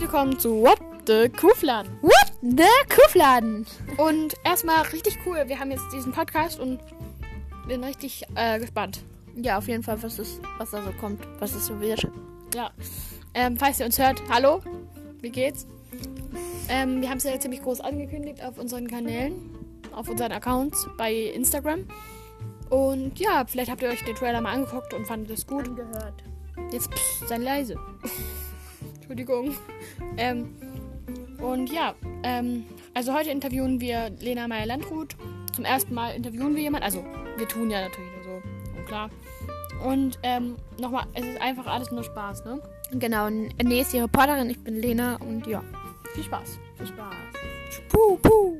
willkommen zu What the Kuhfladen. What the Kuhfladen? Und erstmal richtig cool, wir haben jetzt diesen Podcast und bin richtig äh, gespannt. Ja, auf jeden Fall, was, ist, was da so kommt, was es so wird. Ja. Ähm, falls ihr uns hört, hallo, wie geht's? Ähm, wir haben es ja ziemlich groß angekündigt auf unseren Kanälen, auf unseren Accounts bei Instagram. Und ja, vielleicht habt ihr euch den Trailer mal angeguckt und fandet es gut. Angehört. Jetzt pff, sei leise. Entschuldigung. Ähm, und ja, ähm, also heute interviewen wir Lena Meyer-Landrut. Zum ersten Mal interviewen wir jemanden. Also, wir tun ja natürlich nur so. Und klar. Und ähm, nochmal, es ist einfach alles nur Spaß, ne? Genau, nee, ist die Reporterin, ich bin Lena und ja. Viel Spaß. Viel Spaß. Puh, puh.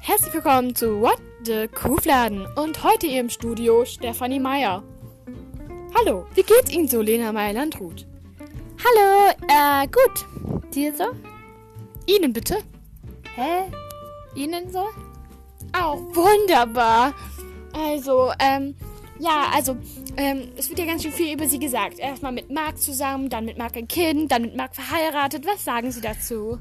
Herzlich willkommen zu What the Kuhfladen und heute hier im Studio Stefanie Meyer. Hallo, wie geht's Ihnen so, Lena Meyer-Landrut? Hallo, äh, gut. Dir so? Ihnen bitte? Hä? Ihnen so? Auch wunderbar. Also, ähm, ja, also, ähm, es wird ja ganz schön viel über Sie gesagt. Erstmal mit Marc zusammen, dann mit Marc ein Kind, dann mit Marc verheiratet. Was sagen Sie dazu?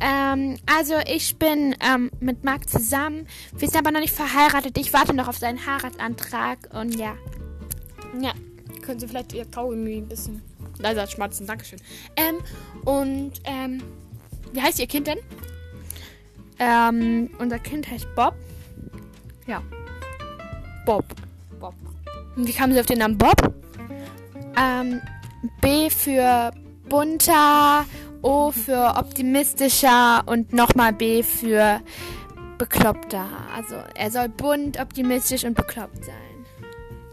Ähm, also ich bin ähm, mit Marc zusammen. Wir sind aber noch nicht verheiratet. Ich warte noch auf seinen Heiratsantrag und ja. Ja, können Sie vielleicht Ihr Kaugummi ein bisschen leiser schmatzen. Dankeschön. Ähm, und, ähm, wie heißt Ihr Kind denn? Ähm, unser Kind heißt Bob. Ja. Bob. Bob. Und wie kamen Sie auf den Namen Bob? Ähm, B für bunter, O für optimistischer und nochmal B für bekloppter. Also er soll bunt, optimistisch und bekloppt sein.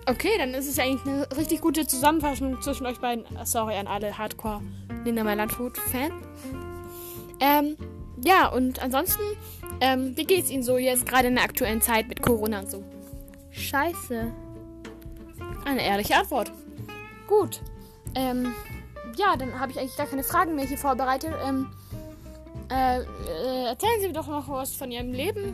Okay, dann ist es ja eigentlich eine richtig gute Zusammenfassung zwischen euch beiden. Sorry an alle Hardcore Linda Meyer-Landrut Fan. Ähm, ja, und ansonsten, ähm, wie geht's Ihnen so jetzt gerade in der aktuellen Zeit mit Corona und so? Scheiße. Eine ehrliche Antwort. Gut. Ähm, ja, dann habe ich eigentlich gar keine Fragen mehr hier vorbereitet. Ähm, äh, äh, erzählen Sie doch noch was von Ihrem Leben.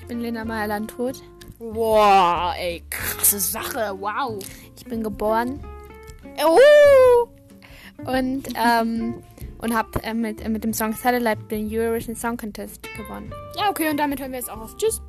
Ich bin Lena Meyer-Landrut. Wow, ey, krasse Sache. Wow. Ich bin geboren Oh! und, ähm, und habe äh, mit, mit dem Song Satellite den Eurovision Song Contest gewonnen. Ja, okay, und damit hören wir jetzt auch auf. Tschüss.